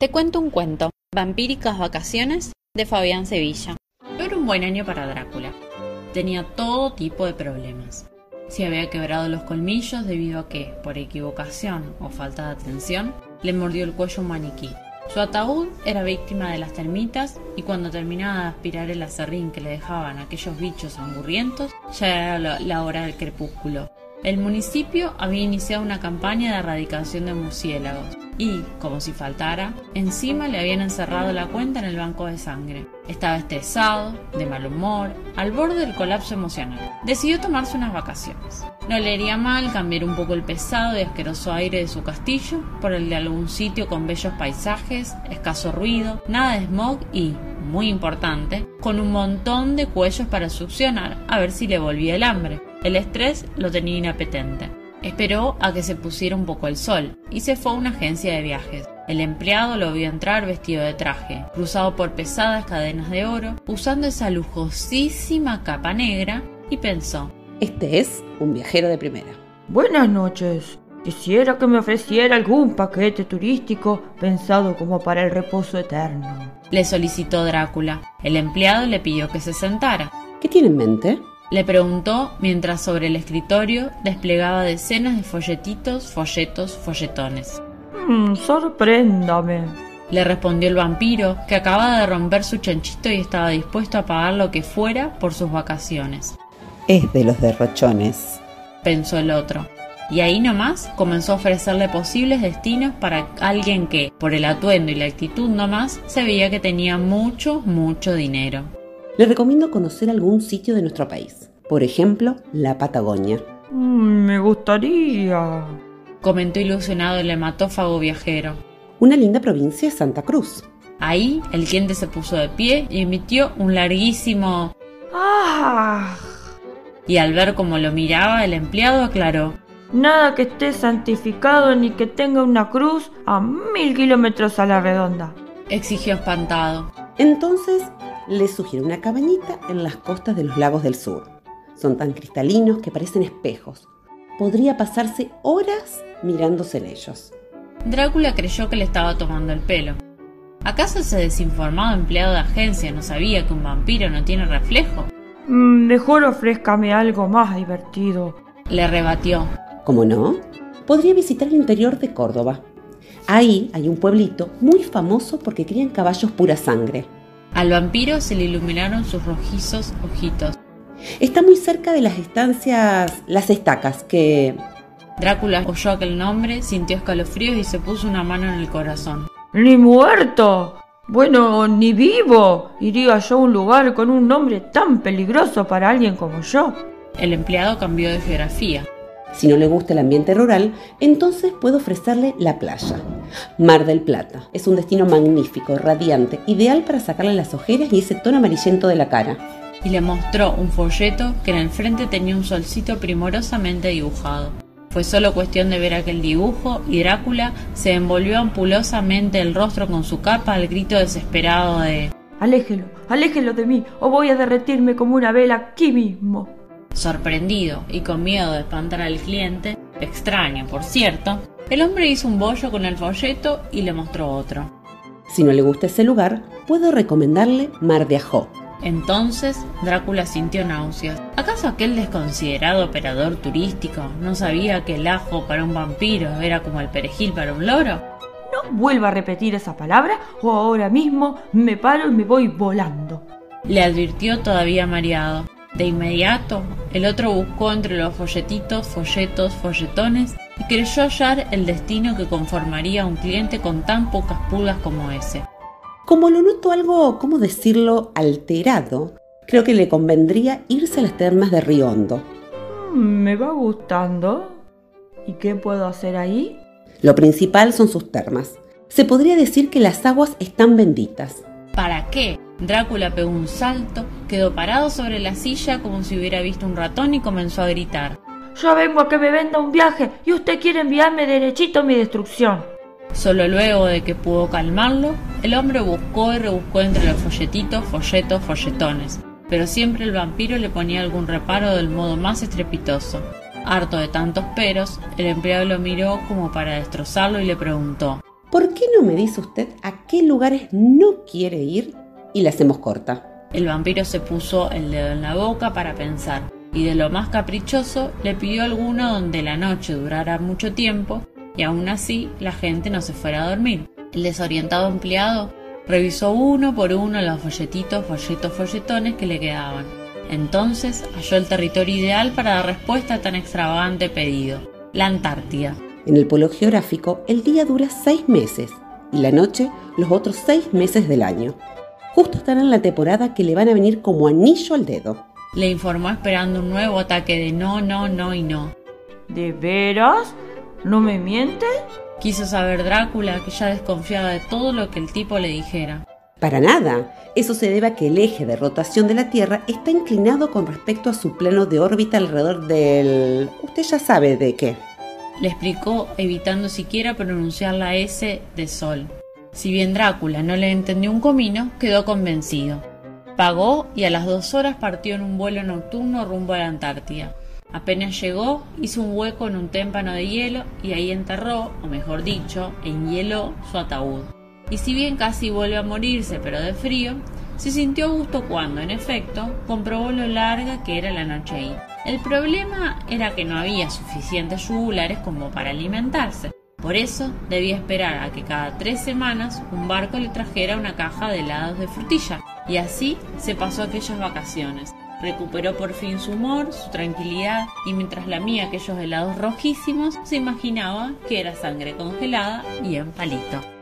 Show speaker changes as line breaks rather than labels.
Te cuento un cuento, Vampíricas Vacaciones, de Fabián Sevilla.
Era un buen año para Drácula. Tenía todo tipo de problemas. Se había quebrado los colmillos debido a que, por equivocación o falta de atención, le mordió el cuello un maniquí. Su ataúd era víctima de las termitas y cuando terminaba de aspirar el acerrín que le dejaban aquellos bichos angurrientos, ya era la hora del crepúsculo. El municipio había iniciado una campaña de erradicación de murciélagos y, como si faltara, encima le habían encerrado la cuenta en el banco de sangre. Estaba estresado, de mal humor, al borde del colapso emocional. Decidió tomarse unas vacaciones. No le haría mal cambiar un poco el pesado y asqueroso aire de su castillo por el de algún sitio con bellos paisajes, escaso ruido, nada de smog y, muy importante, con un montón de cuellos para succionar a ver si le volvía el hambre. El estrés lo tenía inapetente. Esperó a que se pusiera un poco el sol y se fue a una agencia de viajes. El empleado lo vio entrar vestido de traje, cruzado por pesadas cadenas de oro, usando esa lujosísima capa negra, y pensó,
Este es un viajero de primera.
Buenas noches. Quisiera que me ofreciera algún paquete turístico pensado como para el reposo eterno.
Le solicitó Drácula. El empleado le pidió que se sentara.
¿Qué tiene en mente?
Le preguntó mientras sobre el escritorio desplegaba decenas de folletitos, folletos, folletones.
Mm, sorpréndame.
Le respondió el vampiro, que acababa de romper su chanchito y estaba dispuesto a pagar lo que fuera por sus vacaciones.
Es de los derrochones,
pensó el otro. Y ahí nomás comenzó a ofrecerle posibles destinos para alguien que, por el atuendo y la actitud nomás, se veía que tenía mucho, mucho dinero.
Le recomiendo conocer algún sitio de nuestro país, por ejemplo, la Patagonia.
Mm, me gustaría,
comentó ilusionado el hematófago viajero.
Una linda provincia es Santa Cruz.
Ahí el cliente se puso de pie y emitió un larguísimo
¡Ah!
Y al ver cómo lo miraba, el empleado aclaró.
Nada que esté santificado ni que tenga una cruz a mil kilómetros a la redonda.
Exigió espantado.
Entonces le sugiere una cabañita en las costas de los lagos del sur. Son tan cristalinos que parecen espejos. Podría pasarse horas mirándose en ellos.
Drácula creyó que le estaba tomando el pelo. ¿Acaso ese desinformado empleado de agencia no sabía que un vampiro no tiene reflejo?
Mm, mejor ofrézcame algo más divertido.
Le rebatió.
¿Cómo no? Podría visitar el interior de Córdoba. Ahí hay un pueblito muy famoso porque crían caballos pura sangre.
Al vampiro se le iluminaron sus rojizos ojitos.
Está muy cerca de las estancias Las Estacas, que...
Drácula oyó aquel nombre, sintió escalofríos y se puso una mano en el corazón.
¡Ni muerto! Bueno, ni vivo. Iría yo a un lugar con un nombre tan peligroso para alguien como yo.
El empleado cambió de geografía.
Si no le gusta el ambiente rural, entonces puedo ofrecerle la playa. Mar del Plata. Es un destino magnífico, radiante, ideal para sacarle las ojeras y ese tono amarillento de la cara.
Y le mostró un folleto que en el frente tenía un solcito primorosamente dibujado. Fue solo cuestión de ver aquel dibujo y Drácula se envolvió ampulosamente el rostro con su capa al grito desesperado de
Aléjelo, aléjelo de mí, o voy a derretirme como una vela aquí mismo.
Sorprendido y con miedo de espantar al cliente, extraño por cierto, el hombre hizo un bollo con el folleto y le mostró otro.
Si no le gusta ese lugar, puedo recomendarle Mar de Ajó,
entonces Drácula sintió náuseas. ¿Acaso aquel desconsiderado operador turístico no sabía que el ajo para un vampiro era como el perejil para un loro?
No vuelva a repetir esa palabra o ahora mismo me paro y me voy volando.
Le advirtió todavía mareado. De inmediato, el otro buscó entre los folletitos, folletos, folletones y creyó hallar el destino que conformaría a un cliente con tan pocas pulgas como ese.
Como lo noto algo, ¿cómo decirlo?, alterado, creo que le convendría irse a las termas de Río Hondo.
Mm, me va gustando. ¿Y qué puedo hacer ahí?
Lo principal son sus termas. Se podría decir que las aguas están benditas.
¿Para qué? Drácula pegó un salto, quedó parado sobre la silla como si hubiera visto un ratón y comenzó a gritar.
Ya vengo a que me venda un viaje y usted quiere enviarme derechito a mi destrucción.
Solo luego de que pudo calmarlo, el hombre buscó y rebuscó entre los folletitos, folletos, folletones, pero siempre el vampiro le ponía algún reparo del modo más estrepitoso. Harto de tantos peros, el empleado lo miró como para destrozarlo y le preguntó
¿Por qué no me dice usted a qué lugares no quiere ir y la hacemos corta?
El vampiro se puso el dedo en la boca para pensar y de lo más caprichoso le pidió alguno donde la noche durara mucho tiempo y aún así la gente no se fuera a dormir. El desorientado empleado revisó uno por uno los folletitos, folletos, folletones que le quedaban. Entonces halló el territorio ideal para dar respuesta a tan extravagante pedido, la Antártida.
En el polo geográfico, el día dura seis meses y la noche los otros seis meses del año. Justo están en la temporada que le van a venir como anillo al dedo.
Le informó esperando un nuevo ataque de no, no, no y no.
¿De veras? ¿No me miente?
Quiso saber Drácula, que ya desconfiaba de todo lo que el tipo le dijera.
Para nada. Eso se debe a que el eje de rotación de la Tierra está inclinado con respecto a su plano de órbita alrededor del... Usted ya sabe de qué.
Le explicó, evitando siquiera pronunciar la S de Sol. Si bien Drácula no le entendió un comino, quedó convencido. Pagó y a las dos horas partió en un vuelo nocturno rumbo a la Antártida. Apenas llegó, hizo un hueco en un témpano de hielo y ahí enterró, o mejor dicho, enhieló su ataúd. Y si bien casi vuelve a morirse, pero de frío, se sintió a gusto cuando, en efecto, comprobó lo larga que era la noche ahí. El problema era que no había suficientes yugulares como para alimentarse. Por eso debía esperar a que cada tres semanas un barco le trajera una caja de helados de frutilla. Y así se pasó aquellas vacaciones. Recuperó por fin su humor, su tranquilidad, y mientras lamía aquellos helados rojísimos, se imaginaba que era sangre congelada y en palito.